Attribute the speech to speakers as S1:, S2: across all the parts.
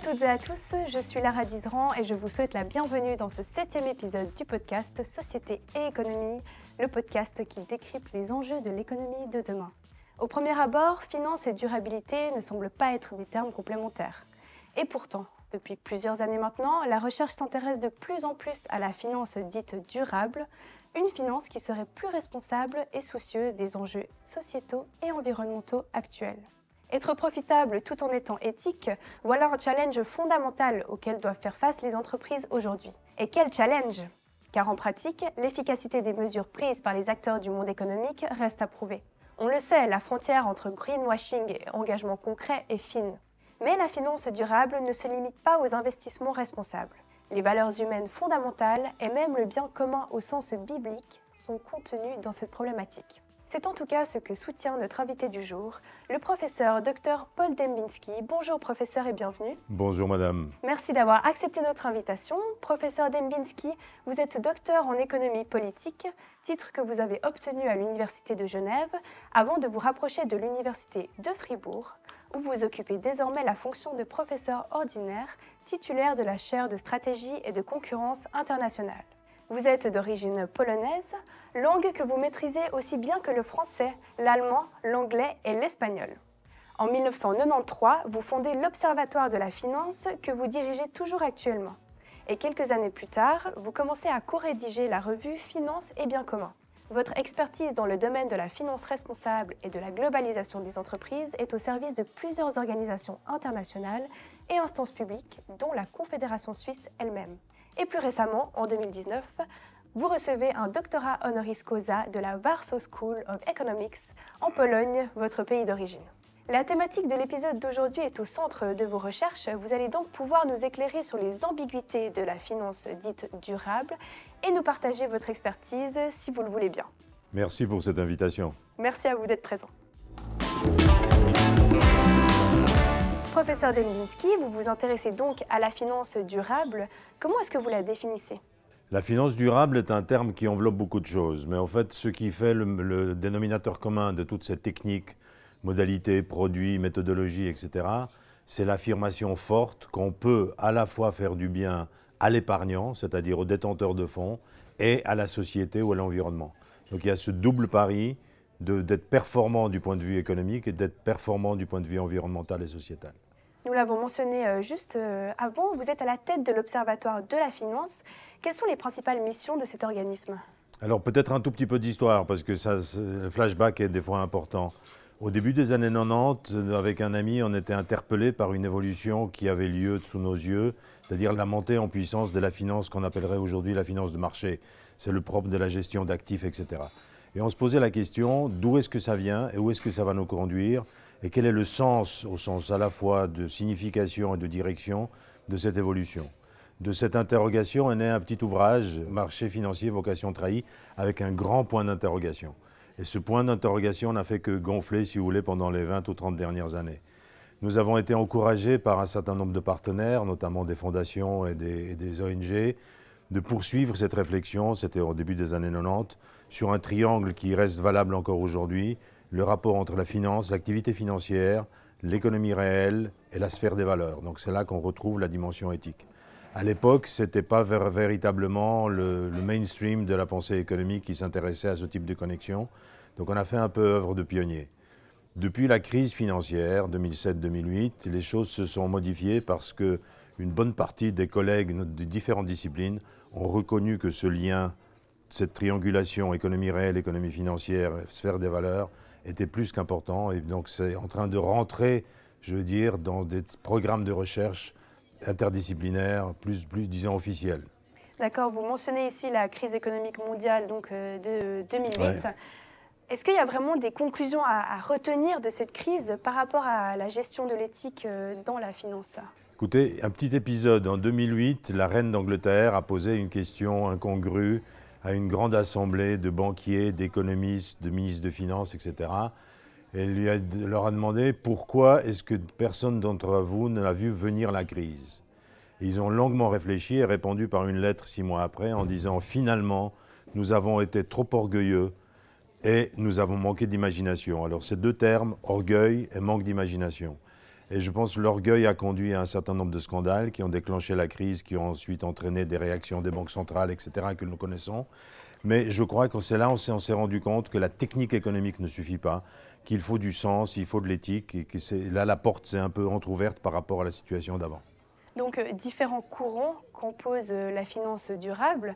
S1: à toutes et à tous, je suis Lara Dizran et je vous souhaite la bienvenue dans ce septième épisode du podcast Société et économie, le podcast qui décrypte les enjeux de l'économie de demain. Au premier abord, finance et durabilité ne semblent pas être des termes complémentaires. Et pourtant, depuis plusieurs années maintenant, la recherche s'intéresse de plus en plus à la finance dite durable, une finance qui serait plus responsable et soucieuse des enjeux sociétaux et environnementaux actuels. Être profitable tout en étant éthique, voilà un challenge fondamental auquel doivent faire face les entreprises aujourd'hui. Et quel challenge? Car en pratique, l'efficacité des mesures prises par les acteurs du monde économique reste à prouver. On le sait, la frontière entre greenwashing et engagement concret est fine. Mais la finance durable ne se limite pas aux investissements responsables. Les valeurs humaines fondamentales et même le bien commun au sens biblique sont contenus dans cette problématique. C'est en tout cas ce que soutient notre invité du jour, le professeur Dr Paul Dembinski. Bonjour professeur et bienvenue.
S2: Bonjour madame.
S1: Merci d'avoir accepté notre invitation. Professeur Dembinski, vous êtes docteur en économie politique, titre que vous avez obtenu à l'Université de Genève avant de vous rapprocher de l'Université de Fribourg, où vous occupez désormais la fonction de professeur ordinaire titulaire de la chaire de stratégie et de concurrence internationale. Vous êtes d'origine polonaise, langue que vous maîtrisez aussi bien que le français, l'allemand, l'anglais et l'espagnol. En 1993, vous fondez l'Observatoire de la finance que vous dirigez toujours actuellement. Et quelques années plus tard, vous commencez à co-rédiger la revue Finance et Bien commun. Votre expertise dans le domaine de la finance responsable et de la globalisation des entreprises est au service de plusieurs organisations internationales et instances publiques, dont la Confédération suisse elle-même. Et plus récemment, en 2019, vous recevez un doctorat honoris causa de la Warsaw School of Economics en Pologne, votre pays d'origine. La thématique de l'épisode d'aujourd'hui est au centre de vos recherches. Vous allez donc pouvoir nous éclairer sur les ambiguïtés de la finance dite durable et nous partager votre expertise si vous le voulez bien.
S2: Merci pour cette invitation.
S1: Merci à vous d'être présent. Professeur Dembinski, vous vous intéressez donc à la finance durable. Comment est-ce que vous la définissez?
S2: La finance durable est un terme qui enveloppe beaucoup de choses, mais en fait, ce qui fait le, dénominateur commun de toutes ces techniques, modalités, produits, méthodologies, etc., c'est l'affirmation forte qu'on peut à la fois faire du bien à l'épargnant, c'est-à-dire au détenteur de fonds, et à la société ou à l'environnement. Donc il y a ce double pari d'être performant du point de vue économique et d'être performant du point de vue environnemental et sociétal.
S1: Nous l'avons mentionné euh, juste euh, avant, vous êtes à la tête de l'Observatoire de la finance. Quelles sont les principales missions de cet organisme?
S2: Alors peut-être un tout petit peu d'histoire, parce que ça, le flashback est des fois important. Au début des années 90, avec un ami, on était interpellé par une évolution qui avait lieu sous nos yeux, c'est-à-dire la montée en puissance de la finance qu'on appellerait aujourd'hui la finance de marché. C'est le propre de la gestion d'actifs, etc. Et on se posait la question d'où est-ce que ça vient et où est-ce que ça va nous conduire? Et quel est le sens, au sens à la fois de signification et de direction, de cette évolution? De cette interrogation est né un petit ouvrage, Marché financier, vocation trahie, avec un grand point d'interrogation. Et ce point d'interrogation n'a fait que gonfler, si vous voulez, pendant les 20 ou 30 dernières années. Nous avons été encouragés par un certain nombre de partenaires, notamment des fondations et des, et des ONG, de poursuivre cette réflexion, c'était au début des années 90, sur un triangle qui reste valable encore aujourd'hui, le rapport entre la finance, l'activité financière, l'économie réelle et la sphère des valeurs. Donc c'est là qu'on retrouve la dimension éthique. À l'époque, ce n'était pas véritablement le, mainstream de la pensée économique qui s'intéressait à ce type de connexion. Donc on a fait un peu œuvre de pionnier. Depuis la crise financière 2007-2008, les choses se sont modifiées parce que une bonne partie des collègues de différentes disciplines ont reconnu que ce lien, cette triangulation économie réelle, économie financière, sphère des valeurs, était plus qu'important. Et donc c'est en train de rentrer, je veux dire, dans des programmes de recherche interdisciplinaires, plus, plus disons, officiels.
S1: D'accord, vous mentionnez ici la crise économique mondiale donc, euh, de 2008. Est-ce qu'il y a vraiment des conclusions à, à, retenir de cette crise par rapport à la gestion de l'éthique euh, dans la finance?
S2: Écoutez, un petit épisode. En 2008, la reine d'Angleterre a posé une question incongrue à une grande assemblée de banquiers, d'économistes, de ministres de Finances, etc. Elle lui leur a demandé pourquoi est-ce que personne d'entre vous n'a vu venir la crise? ils ont longuement réfléchi et répondu par une lettre six mois après en disant finalement, nous avons été trop orgueilleux et nous avons manqué d'imagination. Alors ces deux termes, orgueil et manque d'imagination. Et je pense que l'orgueil a conduit à un certain nombre de scandales qui ont déclenché la crise, qui ont ensuite entraîné des réactions des banques centrales, etc., que nous connaissons. Mais je crois que c'est là on s'est rendu compte que la technique économique ne suffit pas, qu'il faut du sens, il faut de l'éthique, et que là la porte s'est un peu entr'ouverte par rapport à la situation d'avant.
S1: Donc euh, différents courants composent euh, la finance durable.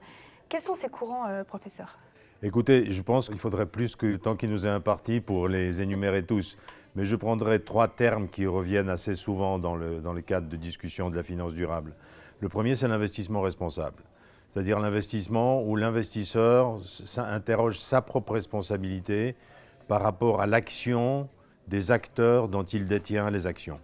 S1: Quels sont ces courants, euh, professeur?
S2: Écoutez, je pense qu'il faudrait plus que le temps qui nous est imparti pour les énumérer tous. Mais je prendrai trois termes qui reviennent assez souvent dans le, dans cadre de discussion de la finance durable. Le premier, c'est l'investissement responsable. C'est-à-dire l'investissement où l'investisseur interroge sa propre responsabilité par rapport à l'action des acteurs dont il détient les actions.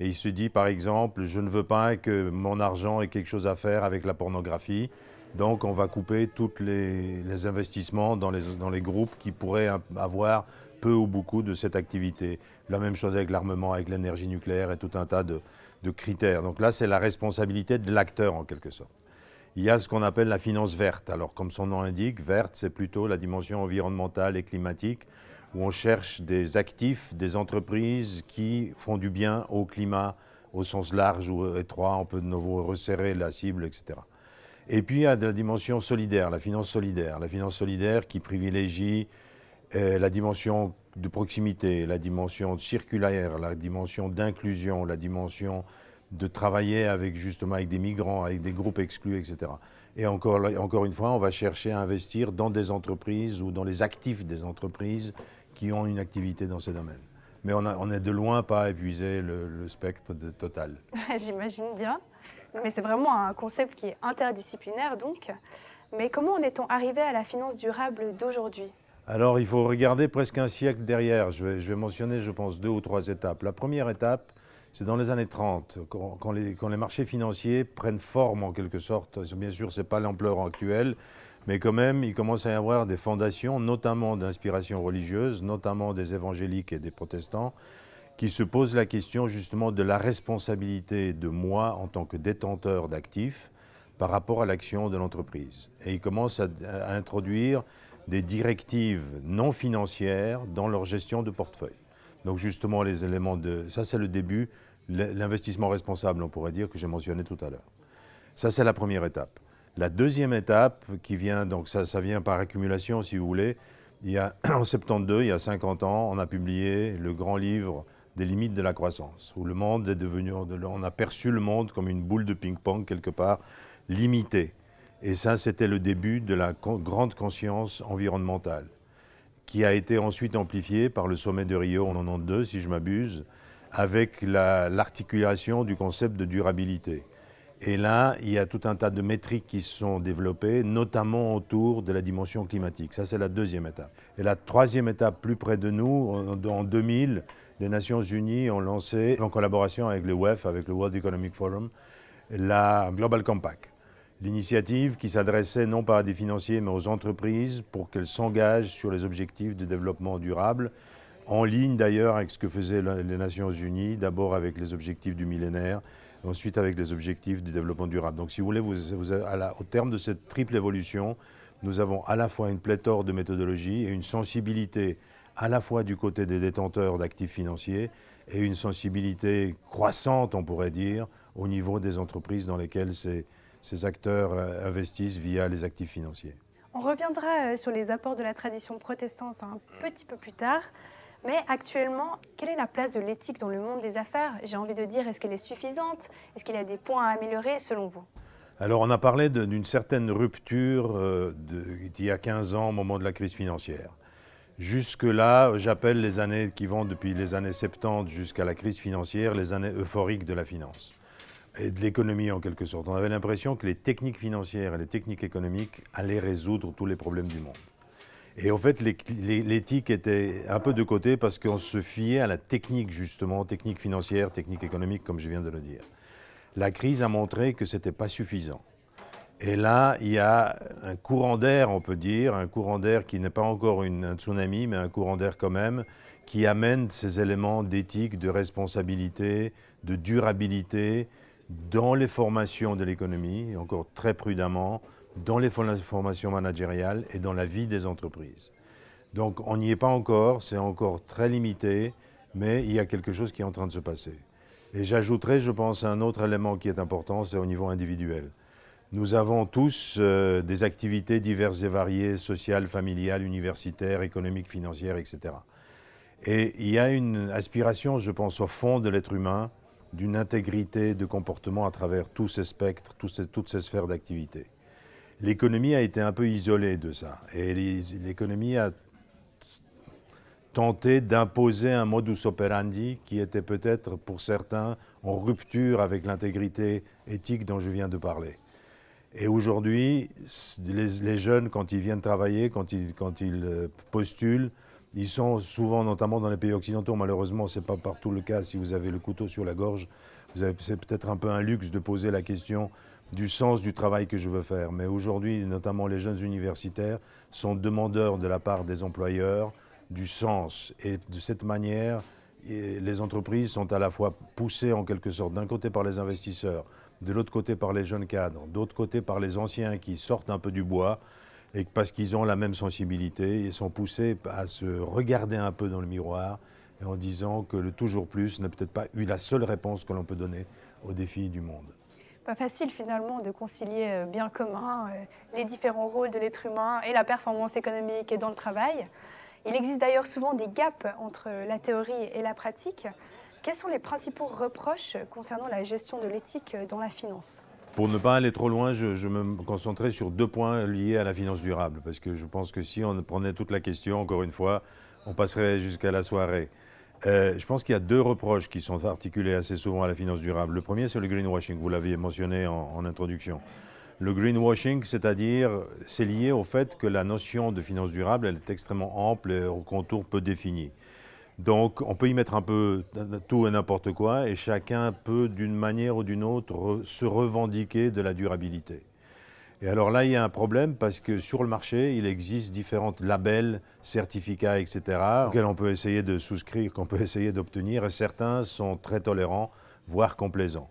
S2: Et il se dit, par exemple, je ne veux pas que mon argent ait quelque chose à faire avec la pornographie, donc on va couper tous les, investissements dans les, dans les groupes qui pourraient avoir peu ou beaucoup de cette activité. La même chose avec l'armement, avec l'énergie nucléaire et tout un tas de, de critères. Donc là, c'est la responsabilité de l'acteur en quelque sorte. Il y a ce qu'on appelle la finance verte. Alors comme son nom l'indique, verte, c'est plutôt la dimension environnementale et climatique, où on cherche des actifs, des entreprises qui font du bien au climat au sens large ou étroit. On peut de nouveau resserrer la cible, etc. Et puis il y a la dimension solidaire, la finance solidaire. La finance solidaire qui privilégie euh, la dimension de proximité, la dimension circulaire, la dimension d'inclusion, la dimension de travailler avec justement avec des migrants, avec des groupes exclus, etc. Et encore, encore une fois, on va chercher à investir dans des entreprises ou dans les actifs des entreprises qui ont une activité dans ces domaines. Mais on, a, on est de loin pas épuisé le, spectre total.
S1: J'imagine bien. Mais c'est vraiment un concept qui est interdisciplinaire donc. Mais comment en est-on arrivé à la finance durable d'aujourd'hui?
S2: Alors il faut regarder presque un siècle derrière. Je vais, mentionner, je pense, deux ou trois étapes. La première étape, c'est dans les années 30, quand, les, marchés financiers prennent forme en quelque sorte. Bien sûr, ce n'est pas l'ampleur actuelle, mais quand même, il commence à y avoir des fondations, notamment d'inspiration religieuse, notamment des évangéliques et des protestants, qui se pose la question justement de la responsabilité de moi en tant que détenteur d'actifs par rapport à l'action de l'entreprise. Et ils commencent à, introduire des directives non financières dans leur gestion de portefeuille. Donc justement les éléments de... Ça c'est le début, l'investissement responsable on pourrait dire que j'ai mentionné tout à l'heure. Ça c'est la première étape. La deuxième étape qui vient, donc ça, ça vient par accumulation si vous voulez, il y a, en 72, il y a 50 ans, on a publié le grand livre des limites de la croissance, où le monde est devenu, on a perçu le monde comme une boule de ping-pong quelque part limitée. Et ça, c'était le début de la grande conscience environnementale, qui a été ensuite amplifiée par le sommet de Rio en 92, si je m'abuse, avec l'articulation du concept de durabilité. Et là, il y a tout un tas de métriques qui sont développées, notamment autour de la dimension climatique. Ça, c'est la deuxième étape. Et la troisième étape, plus près de nous, en 2000, les Nations Unies ont lancé, en collaboration avec le WEF, avec le World Economic Forum, la Global Compact. L'initiative qui s'adressait non pas à des financiers, mais aux entreprises pour qu'elles s'engagent sur les objectifs de développement durable, en ligne d'ailleurs avec ce que faisaient les Nations Unies, d'abord avec les objectifs du millénaire, ensuite avec les objectifs du développement durable. Donc si vous voulez, au terme de cette triple évolution, nous avons à la fois une pléthore de méthodologies et une sensibilité à la fois du côté des détenteurs d'actifs financiers et une sensibilité croissante, on pourrait dire, au niveau des entreprises dans lesquelles ces, ces acteurs euh, investissent via les actifs financiers.
S1: On reviendra euh, sur les apports de la tradition protestante un petit peu plus tard. Mais actuellement, quelle est la place de l'éthique dans le monde des affaires? J'ai envie de dire, est-ce qu'elle est suffisante? Est-ce qu'il y a des points à améliorer selon vous?
S2: Alors, on a parlé d'une certaine rupture euh, d'il y a 15 ans au moment de la crise financière. Jusque-là, j'appelle les années qui vont depuis les années 70 jusqu'à la crise financière les années euphoriques de la finance et de l'économie en quelque sorte. On avait l'impression que les techniques financières et les techniques économiques allaient résoudre tous les problèmes du monde. Et en fait, l'éthique était un peu de côté parce qu'on se fiait à la technique, justement, technique financière, technique économique, comme je viens de le dire. La crise a montré que ce n'était pas suffisant. Et là, il y a un courant d'air, on peut dire, un courant d'air qui n'est pas encore une, un tsunami, mais un courant d'air quand même, qui amène ces éléments d'éthique, de responsabilité, de durabilité dans les formations de l'économie, encore très prudemment, dans les formations managériales et dans la vie des entreprises. Donc on n'y est pas encore, c'est encore très limité, mais il y a quelque chose qui est en train de se passer. Et j'ajouterai, je pense, un autre élément qui est important, c'est au niveau individuel. Nous avons tous euh, des activités diverses et variées, sociales, familiales, universitaires, économiques, financières, etc. Et il y a une aspiration, je pense, au fond de l'être humain, d'une intégrité de comportement à travers tous ces spectres, toutes ces sphères d'activité. L'économie a été un peu isolée de ça. Et l'économie a tenté d'imposer un modus operandi qui était peut-être pour certains en rupture avec l'intégrité éthique dont je viens de parler. Et aujourd'hui, les, jeunes, quand ils viennent travailler, quand ils, euh, postulent, ils sont souvent, notamment dans les pays occidentaux, malheureusement, ce n'est pas partout le cas. Si vous avez le couteau sur la gorge, c'est peut-être un peu un luxe de poser la question du sens du travail que je veux faire. Mais aujourd'hui, notamment les jeunes universitaires sont demandeurs de la part des employeurs du sens. Et de cette manière, les entreprises sont à la fois poussées en quelque sorte d'un côté par les investisseurs, de l'autre côté par les jeunes cadres, d'autre côté par les anciens qui sortent un peu du bois et parce qu'ils ont la même sensibilité, ils sont poussés à se regarder un peu dans le miroir et en disant que le toujours plus n'a peut-être pas eu la seule réponse que l'on peut donner aux défis du monde.
S1: Pas facile finalement de concilier euh, bien commun euh, les différents rôles de l'être humain et la performance économique et dans le travail. Il existe d'ailleurs souvent des gaps entre la théorie et la pratique. Quels sont les principaux reproches concernant la gestion de l'éthique dans la finance?
S2: Pour ne pas aller trop loin, je, me concentrais sur deux points liés à la finance durable, parce que je pense que si on prenait toute la question, encore une fois, on passerait jusqu'à la soirée. Euh, je pense qu'il y a deux reproches qui sont articulés assez souvent à la finance durable. Le premier, c'est le greenwashing, vous l'aviez mentionné en, introduction. Le greenwashing, c'est-à-dire, c'est lié au fait que la notion de finance durable, elle est extrêmement ample et au contour peu défini. Donc on peut y mettre un peu tout et n'importe quoi et chacun peut d'une manière ou d'une autre se revendiquer de la durabilité. Et alors là, il y a un problème parce que sur le marché, il existe différents labels, certificats, etc., auxquels on peut essayer de souscrire, qu'on peut essayer d'obtenir, et certains sont très tolérants, voire complaisants.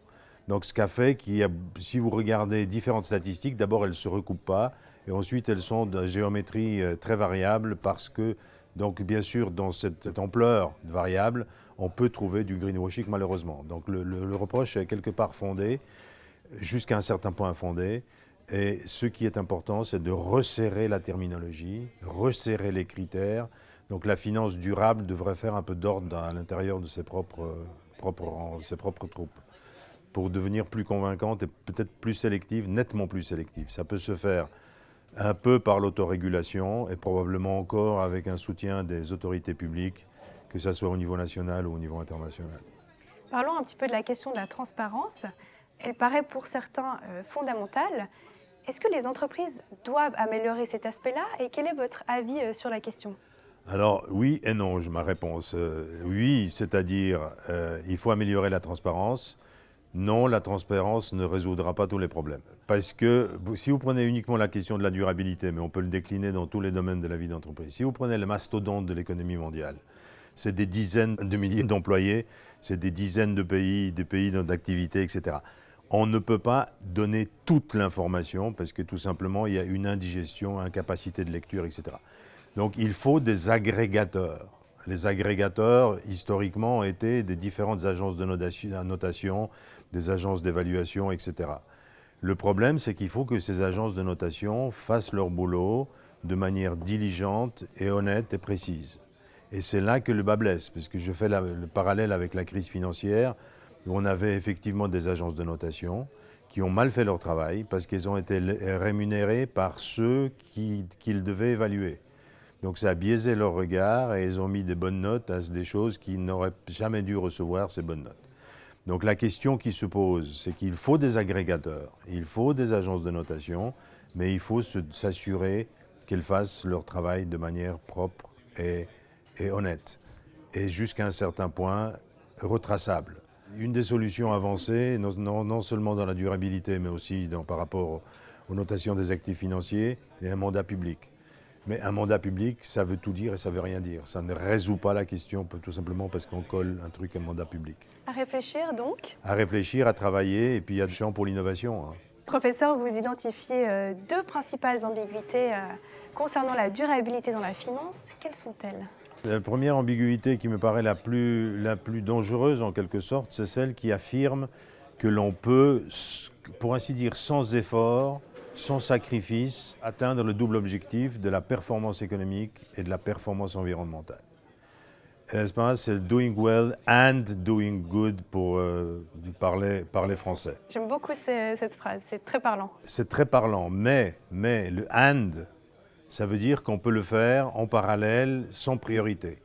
S2: Donc ce qu'a fait qu'il si vous regardez différentes statistiques, d'abord elles ne se recoupent pas, et ensuite elles sont de géométrie euh, très variable parce que donc, bien sûr, dans cette, ampleur de variables, on peut trouver du greenwashing, malheureusement. Donc, le, reproche est quelque part fondé, jusqu'à un certain point fondé. Et ce qui est important, c'est de resserrer la terminologie, resserrer les critères. Donc, la finance durable devrait faire un peu d'ordre à l'intérieur de ses propres, propres, ses propres troupes pour devenir plus convaincante et peut-être plus sélective, nettement plus sélective. Ça peut se faire un peu par l'autorégulation et probablement encore avec un soutien des autorités publiques, que ce soit au niveau national ou au niveau international.
S1: Parlons un petit peu de la question de la transparence. Elle paraît pour certains euh, fondamentale. Est-ce que les entreprises doivent améliorer cet aspect-là et quel est votre avis euh, sur la question?
S2: Alors oui et non, ma réponse. Euh, oui, c'est-à-dire il faut améliorer la transparence. Non, la transparence ne résoudra pas tous les problèmes. Parce que si vous prenez uniquement la question de la durabilité, mais on peut le décliner dans tous les domaines de la vie d'entreprise, si vous prenez le mastodonte de l'économie mondiale, c'est des dizaines de milliers d'employés, c'est des dizaines de pays, des pays d'activité, etc. On ne peut pas donner toute l'information parce que tout simplement il y a une indigestion, incapacité de lecture, etc. Donc il faut des agrégateurs. Les agrégateurs, historiquement, ont été des différentes agences de notation, des agences d'évaluation, etc. Le problème, c'est qu'il faut que ces agences de notation fassent leur boulot de manière diligente et honnête et précise. Et c'est là que le bas blesse, parce que je fais le parallèle avec la crise financière, où on avait effectivement des agences de notation qui ont mal fait leur travail parce qu'elles ont été rémunérées par ceux qu'ils devaient évaluer. Donc ça a biaisé leur regard et ils ont mis des bonnes notes à des choses qui n'auraient jamais dû recevoir ces bonnes notes. Donc la question qui se pose, c'est qu'il faut des agrégateurs, il faut des agences de notation, mais il faut s'assurer qu'elles fassent leur travail de manière propre et, honnête, et jusqu'à un certain point retraçable. Une des solutions avancées, non, seulement dans la durabilité, mais aussi par rapport aux notations des actifs financiers, est un mandat public. Mais un mandat public, ça veut tout dire et ça veut rien dire. Ça ne résout pas la question, tout simplement parce qu'on colle un truc à un mandat public.
S1: À réfléchir donc
S2: À réfléchir, à travailler, et puis il y a du champ pour l'innovation. Hein.
S1: Professeur, vous identifiez euh, deux principales ambiguïtés euh, concernant la durabilité dans la finance. Quelles sont-elles?
S2: La première ambiguïté qui me paraît la plus, la plus dangereuse en quelque sorte, c'est celle qui affirme que l'on peut, pour ainsi dire, sans effort, sans sacrifice, atteindre le double objectif de la performance économique et de la performance environnementale. Pas? C'est doing well and doing good pour euh, parler, parler français.
S1: J'aime beaucoup cette phrase, c'est très parlant.
S2: C'est très parlant, mais, mais le and, ça veut dire qu'on peut le faire en parallèle, sans priorité.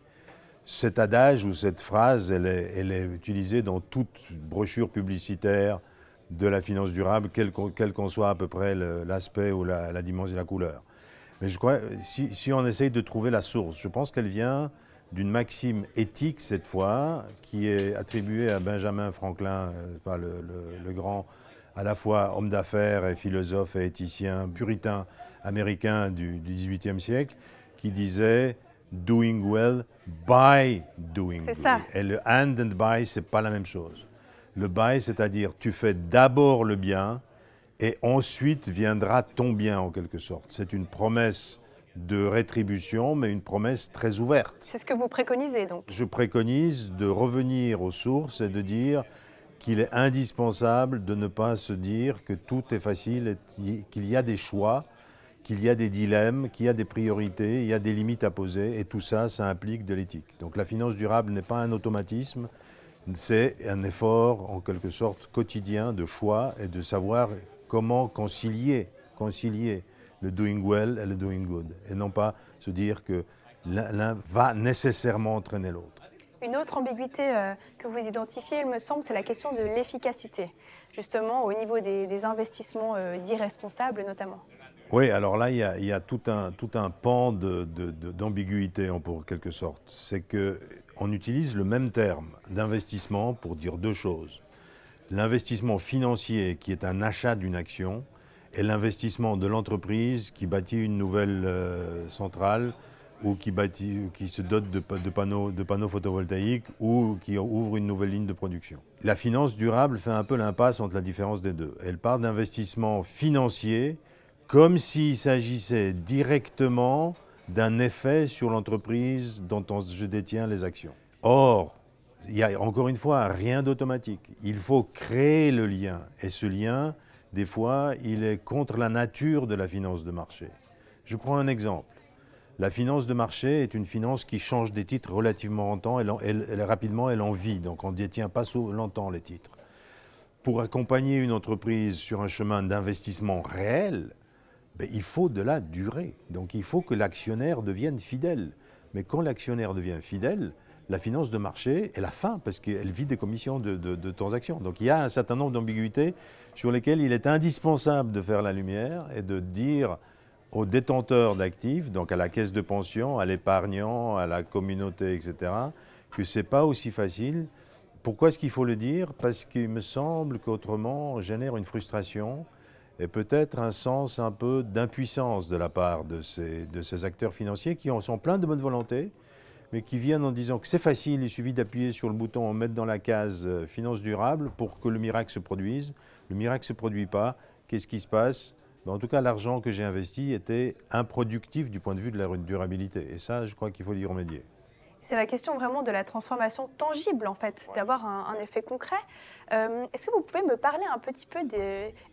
S2: Cet adage ou cette phrase, elle est, elle est utilisée dans toute brochure publicitaire de la finance durable, quel qu'en soit à peu près l'aspect ou la, dimension et la couleur. Mais je crois, si, si on essaye de trouver la source, je pense qu'elle vient d'une maxime éthique cette fois, qui est attribuée à Benjamin Franklin, euh, le, le, grand à la fois homme d'affaires et philosophe et éthicien puritain américain du XVIIIe siècle, qui disait doing well by doing
S1: good. Ça.
S2: Et le and and by, c'est pas la même chose. Le by, c'est-à-dire tu fais d'abord le bien et ensuite viendra ton bien en quelque sorte. C'est une promesse de rétribution, mais une promesse très ouverte.
S1: C'est ce que vous préconisez donc
S2: Je préconise de revenir aux sources et de dire qu'il est indispensable de ne pas se dire que tout est facile, qu'il y a des choix, qu'il y a des dilemmes, qu'il y a des priorités, il y a des limites à poser, et tout ça, ça implique de l'éthique. Donc la finance durable n'est pas un automatisme, c'est un effort en quelque sorte quotidien de choix et de savoir comment concilier, concilier le doing well et le doing good, et non pas se dire que l'un va nécessairement entraîner l'autre.
S1: Une autre ambiguïté euh, que vous identifiez, il me semble, c'est la question de l'efficacité, justement au niveau des, investissements euh, dits responsables notamment.
S2: Oui, alors là, il y a, tout, un, tout un pan d'ambiguïté, en pour quelque sorte. C'est qu'on utilise le même terme d'investissement pour dire deux choses. L'investissement financier, qui est un achat d'une action, et l'investissement de l'entreprise qui bâtit une nouvelle euh, centrale ou qui, se dote de, panneaux, photovoltaïques ou qui ouvre une nouvelle ligne de production. La finance durable fait un peu l'impasse entre la différence des deux. Elle part d'investissement financier comme s'il s'agissait directement d'un effet sur l'entreprise dont je détiens les actions. Or, il y a encore une fois rien d'automatique. Il faut créer le lien. Et ce lien, des fois, il est contre la nature de la finance de marché. Je prends un exemple. La finance de marché est une finance qui change des titres relativement longtemps, elle, elle, rapidement, elle en vit, donc on ne détient pas longtemps les titres. Pour accompagner une entreprise sur un chemin d'investissement réel, il faut de la durée. Donc il faut que l'actionnaire devienne fidèle. Mais quand l'actionnaire devient fidèle, la finance de marché est la fin, parce qu'elle vit des commissions de, de, transactions. Donc il y a un certain nombre d'ambiguïtés sur lesquelles il est indispensable de faire la lumière et de dire aux détenteurs d'actifs, donc à la caisse de pension, à l'épargnant, à la communauté, etc., que ce n'est pas aussi facile. Pourquoi est-ce qu'il faut le dire? Parce qu'il me semble qu'autrement, on génère une frustration et peut-être un sens un peu d'impuissance de la part de ces, de acteurs financiers qui en sont pleins de bonne volonté, mais qui viennent en disant que c'est facile, il suffit d'appuyer sur le bouton, mettre dans la case euh, finance durable pour que le miracle se produise. Le miracle ne se produit pas. Qu'est-ce qui se passe? Ben, En tout cas, l'argent que j'ai investi était improductif du point de vue de la durabilité. Et ça, je crois qu'il faut y remédier.
S1: C'est la question vraiment de la transformation tangible, en fait, d'avoir un, effet concret. Euh, est-ce que vous pouvez me parler un petit peu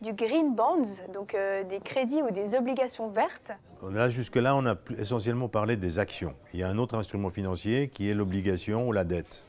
S1: du green bonds, donc euh, des crédits ou des obligations vertes?
S2: Là, jusque-là, on a essentiellement parlé des actions. Il y a un autre instrument financier qui est l'obligation ou la dette.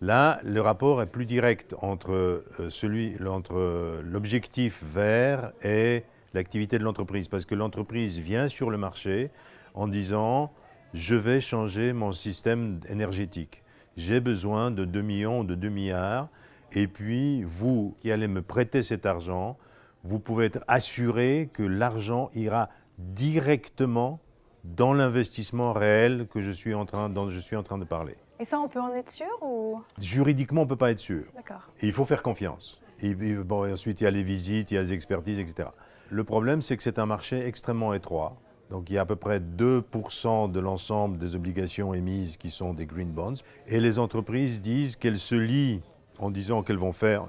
S2: Là, le rapport est plus direct entre, euh, celui, entre l'objectif vert et l'activité de l'entreprise, parce que l'entreprise vient sur le marché en disant je vais changer mon système énergétique. J'ai besoin de 2 millions, de 2 milliards, et puis vous qui allez me prêter cet argent, vous pouvez être assuré que l'argent ira directement dans l'investissement réel que je suis en train, dont je suis en train de parler.
S1: Et ça, on peut en être sûr ou?
S2: Juridiquement, on ne peut pas être sûr.
S1: D'accord.
S2: il faut faire confiance. Et, bon, ensuite, il y a les visites, il y a les expertises, etc. Le problème, c'est que c'est un marché extrêmement étroit. Donc il y a à peu près 2% de l'ensemble des obligations émises qui sont des green bonds. Et les entreprises disent qu'elles se lient en disant qu'elles vont faire,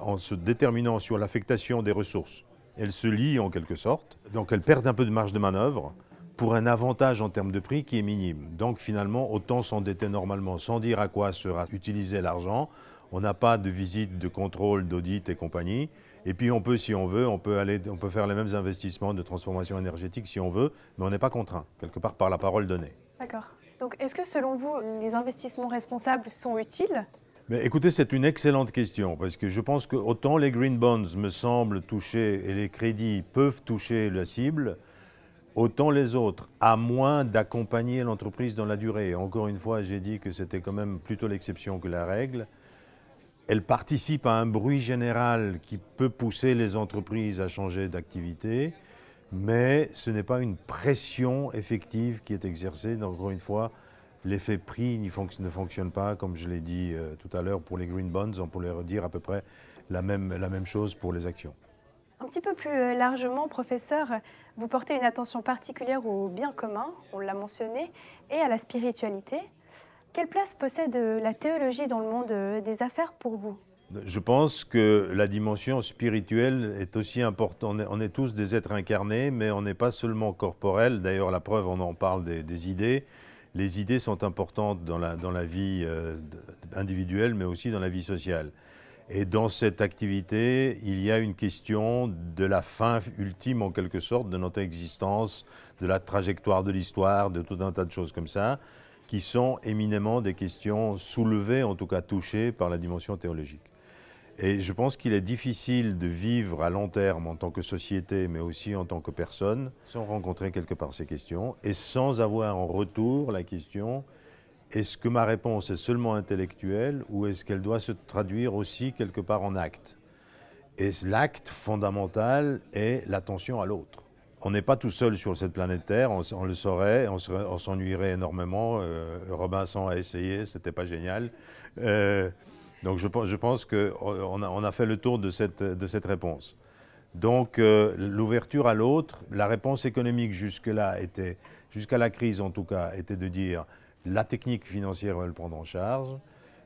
S2: en se déterminant sur l'affectation des ressources. Elles se lient en quelque sorte. Donc elles perdent un peu de marge de manœuvre pour un avantage en termes de prix qui est minime. Donc finalement, autant s'endetter normalement sans dire à quoi sera utilisé l'argent. On n'a pas de visite, de contrôle, d'audit et compagnie. Et puis on peut, si on veut, on peut, aller, on peut faire les mêmes investissements de transformation énergétique si on veut, mais on n'est pas contraint, quelque part par la parole donnée.
S1: D'accord. Donc est-ce que selon vous, les investissements responsables sont utiles?
S2: Mais écoutez, c'est une excellente question parce que je pense que autant les green bonds me semblent toucher et les crédits peuvent toucher la cible, autant les autres, à moins d'accompagner l'entreprise dans la durée. Encore une fois, j'ai dit que c'était quand même plutôt l'exception que la règle. Elles participent à un bruit général qui peut pousser les entreprises à changer d'activité, mais ce n'est pas une pression effective qui est exercée. encore une fois, l'effet prix ne fonctionne pas, comme je l'ai dit euh, tout à l'heure pour les green bonds, on pourrait redire à peu près la même, la même chose pour les actions.
S1: Un petit peu plus largement, professeur, vous portez une attention particulière au bien commun, on l'a mentionné, et à la spiritualité. Quelle place possède euh, la théologie dans le monde des affaires pour vous?
S2: Je pense que la dimension spirituelle est aussi importante. On est, tous des êtres incarnés, mais on n'est pas seulement corporel. D'ailleurs, la preuve, on en parle des idées les idées sont importantes dans la, dans la vie euh, individuelle, mais aussi dans la vie sociale. Et dans cette activité, il y a une question de la fin ultime, en quelque sorte, de notre existence, de la trajectoire de l'histoire, de tout un tas de choses comme ça, qui sont éminemment des questions soulevées, en tout cas touchées par la dimension théologique. Et je pense qu'il est difficile de vivre à long terme en tant que société, mais aussi en tant que personne, sans rencontrer quelque part ces questions et sans avoir en retour la question est-ce que ma réponse est seulement intellectuelle ou est-ce qu'elle doit se traduire aussi quelque part en acte Et l'acte fondamental est l'attention à l'autre. On n'est pas tout seul sur cette planète Terre, on, le saurait, on s'ennuierait énormément. Euh, Robinson a essayé, c'était pas génial. Euh, donc je, pense qu'on a, on a fait le tour de cette, réponse. Donc euh, l'ouverture à l'autre, la réponse économique jusque-là était, jusqu'à la crise en tout cas, était de dire la technique financière va le prendre en charge,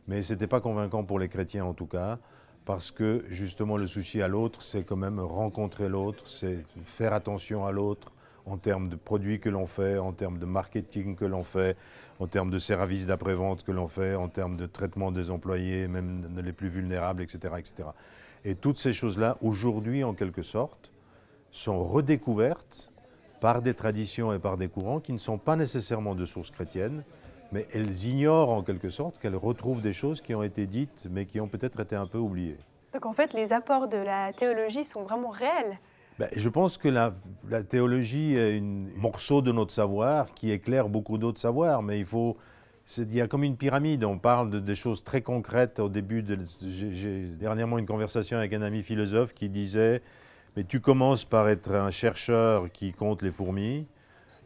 S2: mais ce n'était pas convaincant pour les chrétiens en tout cas, parce que justement le souci à l'autre, c'est quand même rencontrer l'autre, c'est faire attention à l'autre en termes de produits que l'on fait, en termes de marketing que l'on fait, en termes de services d'après-vente que l'on fait, en termes de traitement des employés, même les plus vulnérables, etc. etc. Et toutes ces choses-là, aujourd'hui, en quelque sorte, sont redécouvertes par des traditions et par des courants qui ne sont pas nécessairement de source chrétienne, mais elles ignorent en quelque sorte qu'elles retrouvent des choses qui ont été dites, mais qui ont peut-être été un peu oubliées.
S1: Donc en fait, les apports de la théologie sont vraiment réels
S2: ben, je pense que la, théologie est un morceau de notre savoir qui éclaire beaucoup d'autres savoirs, mais il faut. Il y a comme une pyramide, on parle de, des choses très concrètes au début. J'ai dernièrement une conversation avec un ami philosophe qui disait Mais tu commences par être un chercheur qui compte les fourmis,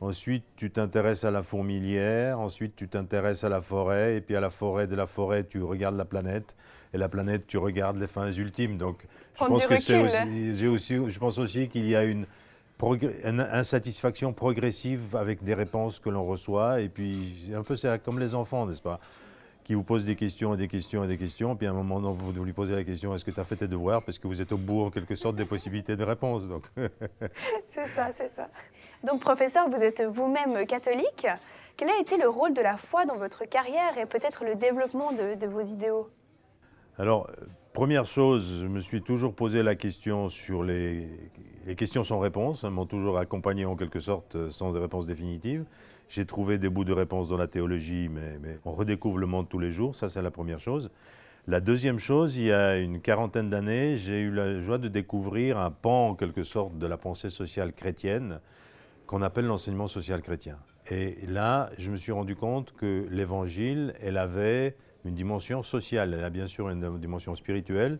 S2: ensuite tu t'intéresses à la fourmilière, ensuite tu t'intéresses à la forêt, et puis à la forêt de la forêt tu regardes la planète, et la planète, tu regardes les fins ultimes. Donc, je pense que aussi, aussi, je pense aussi qu'il y a une, insatisfaction progressive avec des réponses que l'on reçoit. Et puis, un peu c'est comme les enfants, n'est-ce pas? Qui vous posent des questions et des questions et des questions, puis à un moment donné, vous lui posez la question est-ce que tu as fait tes devoirs? Parce que vous êtes au bout, en quelque sorte, des possibilités de réponse. Donc.
S1: c'est ça, c'est ça. Donc, professeur, vous êtes vous-même catholique. Quel a été le rôle de la foi dans votre carrière et peut-être le développement de vos idéaux?
S2: Alors, première chose, je me suis toujours posé la question sur les, les questions sans réponse, Elles m'ont toujours accompagné en quelque sorte euh, sans réponse définitive. J'ai trouvé des bouts de réponse dans la théologie, mais, on redécouvre le monde tous les jours, ça c'est la première chose. La deuxième chose, il y a une quarantaine d'années, j'ai eu la joie de découvrir un pan en quelque sorte de la pensée sociale chrétienne qu'on appelle l'enseignement social chrétien. Et là, je me suis rendu compte que l'évangile, elle avait une dimension sociale. Elle a bien sûr une dimension spirituelle,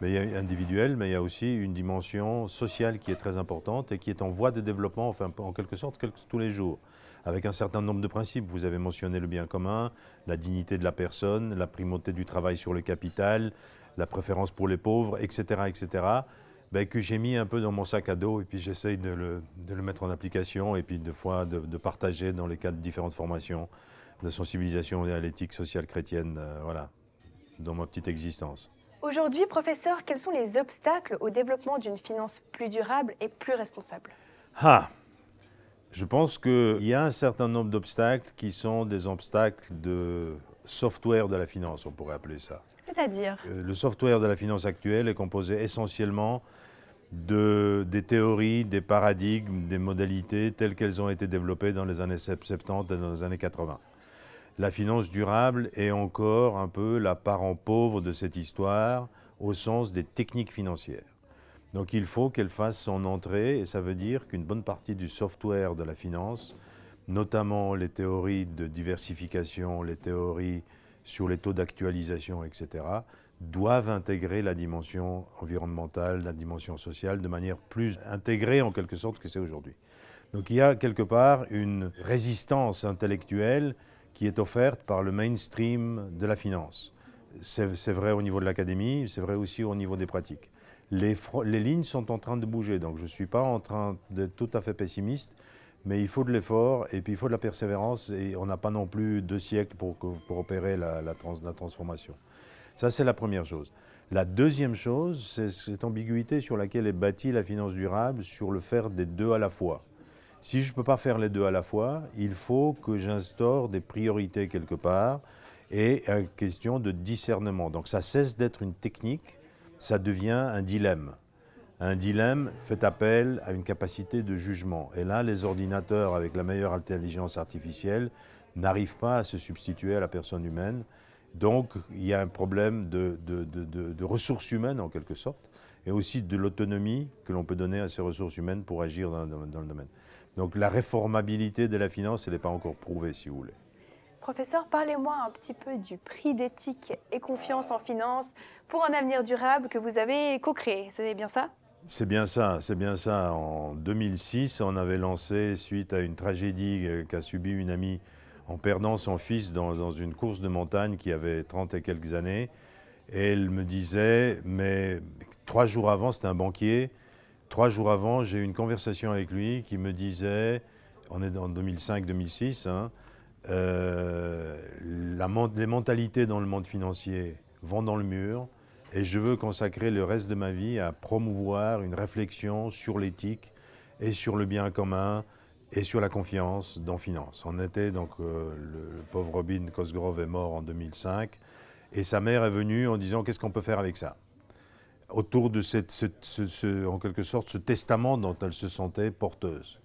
S2: mais il y a individuelle, mais il y a aussi une dimension sociale qui est très importante et qui est en voie de développement, en quelque sorte, tous les jours, avec un certain nombre de principes. Vous avez mentionné le bien commun, la dignité de la personne, la primauté du travail sur le capital, la préférence pour les pauvres, etc., etc., ben, que j'ai mis un peu dans mon sac à dos et puis j'essaye de le, de le, mettre en application et puis de fois de, de partager dans les cadres de différentes formations de sensibilisation à l'éthique sociale chrétienne, euh, voilà, dans ma petite existence.
S1: Aujourd'hui, professeur, quels sont les obstacles au développement d'une finance plus durable et plus responsable?
S2: Ah Je pense qu'il y a un certain nombre d'obstacles qui sont des obstacles de software de la finance, on pourrait appeler ça.
S1: C'est-à-dire
S2: euh, Le software de la finance actuelle est composé essentiellement de, des théories, des paradigmes, des modalités telles qu'elles ont été développées dans les années 70 et dans les années 80. La finance durable est encore un peu la parent pauvre de cette histoire au sens des techniques financières. Donc il faut qu'elle fasse son entrée et ça veut dire qu'une bonne partie du software de la finance, notamment les théories de diversification, les théories sur les taux d'actualisation, etc., doivent intégrer la dimension environnementale, la dimension sociale de manière plus intégrée en quelque sorte que c'est aujourd'hui. Donc il y a quelque part une résistance intellectuelle qui est offerte par le mainstream de la finance. C'est vrai au niveau de l'académie, c'est vrai aussi au niveau des pratiques. Les, lignes sont en train de bouger, donc je ne suis pas en train d'être tout à fait pessimiste, mais il faut de l'effort et puis il faut de la persévérance et on n'a pas non plus deux siècles pour, opérer la, la, trans, la transformation. Ça, c'est la première chose. La deuxième chose, c'est cette ambiguïté sur laquelle est bâtie la finance durable, sur le faire des deux à la fois. Si je ne peux pas faire les deux à la fois, il faut que j'instaure des priorités quelque part et une question de discernement. Donc ça cesse d'être une technique, ça devient un dilemme. Un dilemme fait appel à une capacité de jugement. Et là, les ordinateurs, avec la meilleure intelligence artificielle, n'arrivent pas à se substituer à la personne humaine. Donc, il y a un problème de, ressources humaines, en quelque sorte, et aussi de l'autonomie que l'on peut donner à ces ressources humaines pour agir dans, dans le domaine. Donc la réformabilité de la finance, elle n'est pas encore prouvée, si vous voulez.
S1: Professeur, parlez-moi un petit peu du prix d'éthique et confiance en finance pour un avenir durable que vous avez co-créé. C'est bien ça?
S2: C'est bien ça, c'est bien ça. En 2006, on avait lancé, suite à une tragédie qu'a subie une amie en perdant son fils dans, dans, une course de montagne qui avait 30 et quelques années. Et elle me disait, mais trois jours avant, c'était un banquier, Trois jours avant, j'ai eu une conversation avec lui qui me disait, on est en 2005-2006, hein, euh, les mentalités dans le monde financier vont dans le mur et je veux consacrer le reste de ma vie à promouvoir une réflexion sur l'éthique et sur le bien commun et sur la confiance dans finance. On était donc, euh, le, pauvre Robin Cosgrove est mort en 2005 et sa mère est venue en disant qu'est-ce qu'on peut faire avec ça? Autour de en quelque sorte ce testament dont elle se sentait porteuse.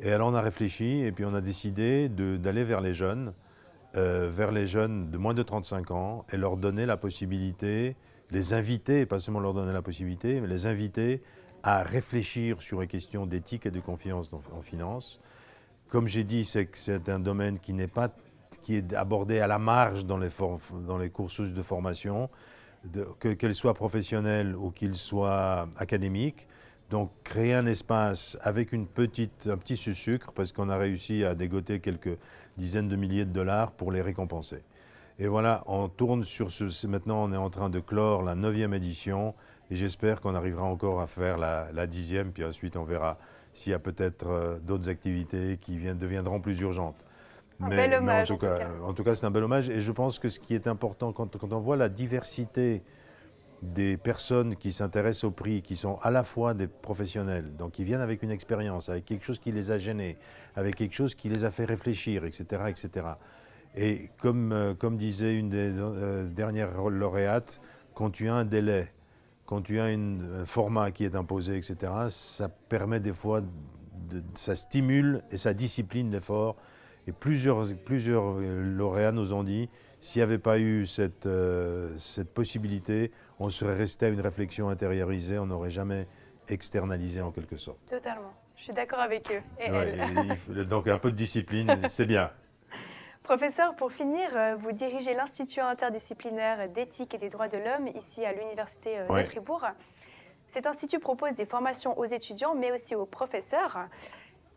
S2: Et elle en a réfléchi et puis on a décidé d'aller vers les jeunes, euh, vers les jeunes de moins de 35 ans et leur donner la possibilité, les inviter, pas seulement leur donner la possibilité, mais les inviter à réfléchir sur les questions d'éthique et de confiance en finance. Comme j'ai dit, c'est un domaine qui n'est pas qui est abordé à la marge dans les, dans les cursus de formation, qu'elle soit professionnelle ou qu'il soit académique. Donc créer un espace avec une petite, un petit sucre parce qu'on a réussi à dégoter quelques dizaines de milliers de dollars pour les récompenser. Et voilà, on tourne sur ce. Maintenant, on est en train de clore la neuvième édition et j'espère qu'on arrivera encore à faire la, dixième, puis ensuite on verra s'il y a peut-être euh, d'autres activités qui viennent, deviendront plus urgentes.
S1: Un mais, bel hommage,
S2: en, tout cas, en tout cas, c'est un bel hommage. Et je pense que ce qui est important, quand, quand on voit la diversité des personnes qui s'intéressent au prix, qui sont à la fois des professionnels, donc qui viennent avec une expérience, avec quelque chose qui les a gênés, avec quelque chose qui les a fait réfléchir, etc. etc. Et comme, euh, comme disait une des euh, dernières lauréates, quand tu as un délai, quand tu as un format qui est imposé, etc., ça permet des fois, ça stimule et ça discipline l'effort et plusieurs, plusieurs euh, lauréats nous ont dit, s'il n'y avait pas eu cette, euh, cette possibilité, on serait resté à une réflexion intériorisée, on n'aurait jamais externalisé en quelque sorte.
S1: Totalement. Je suis d'accord avec eux. Et ouais,
S2: donc un peu de discipline, c'est bien.
S1: Professeur, pour finir, euh, vous dirigez l'Institut interdisciplinaire d'éthique et des droits de l'homme ici à l'Université de Fribourg. Cet institut propose des formations aux étudiants, mais aussi aux professeurs.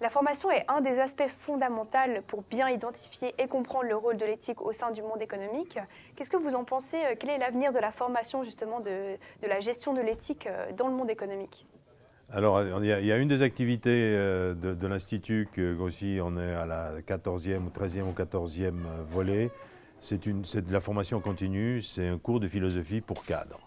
S1: La formation est un des aspects fondamentaux pour bien identifier et comprendre le rôle de l'éthique au sein du monde économique. Qu'est-ce que vous en pensez? Euh, Quel est l'avenir de la formation justement de, de la gestion de l'éthique euh, dans le monde économique?
S2: Alors, il y, a, une des activités euh, de, de l'Institut, que aussi on est à la 14e ou 13e ou 14e volet, c'est de la formation continue, c'est un cours de philosophie pour cadres.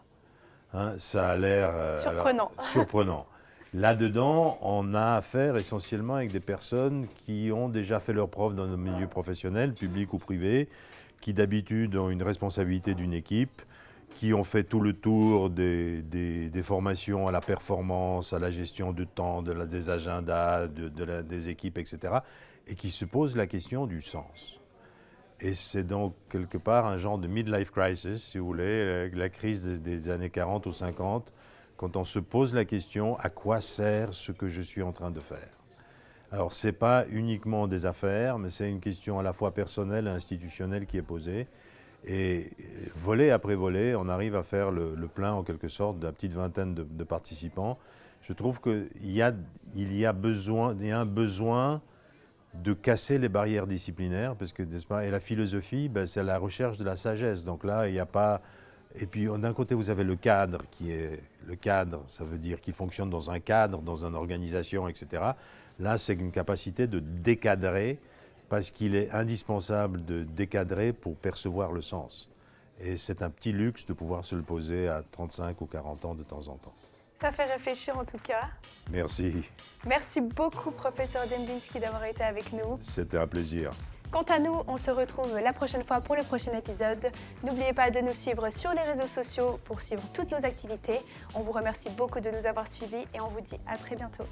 S2: Hein, ça a l'air
S1: surprenant.
S2: surprenant. Là-dedans, on a affaire essentiellement avec des personnes qui ont déjà fait leur preuve dans le milieu professionnel, public ou privé, qui d'habitude ont une responsabilité d'une équipe, qui ont fait tout le tour des, formations à la performance, à la gestion du temps, des agendas, de, des équipes, etc., et qui se posent la question du sens. Et c'est donc quelque part un genre de midlife crisis, si vous voulez, la crise des années 40 ou 50, quand on se pose la question à quoi sert ce que je suis en train de faire? Alors, ce n'est pas uniquement des affaires, mais c'est une question à la fois personnelle et institutionnelle qui est posée. Et volet après volet, on arrive à faire le, plein, en quelque sorte, de la petite vingtaine de, participants. Je trouve qu'il y a, il y, un besoin de casser les barrières disciplinaires, parce que, n'est-ce pas, et la philosophie, ben, c'est la recherche de la sagesse. Donc là, il n'y a pas et puis d'un côté, vous avez le cadre qui est le cadre, ça veut dire qui fonctionne dans un cadre, dans une organisation, etc. Là, c'est une capacité de décadrer parce qu'il est indispensable de décadrer pour percevoir le sens. Et c'est un petit luxe de pouvoir se le poser à 35 ou 40 ans de temps en temps.
S1: Ça fait réfléchir en tout cas.
S2: Merci.
S1: Merci beaucoup, professeur Dembinski, d'avoir été avec nous.
S2: C'était un plaisir.
S1: Quant à nous, on se retrouve la prochaine fois pour le prochain épisode. N'oubliez pas de nous suivre sur les réseaux sociaux pour suivre toutes nos activités. On vous remercie beaucoup de nous avoir suivis et on vous dit à très bientôt.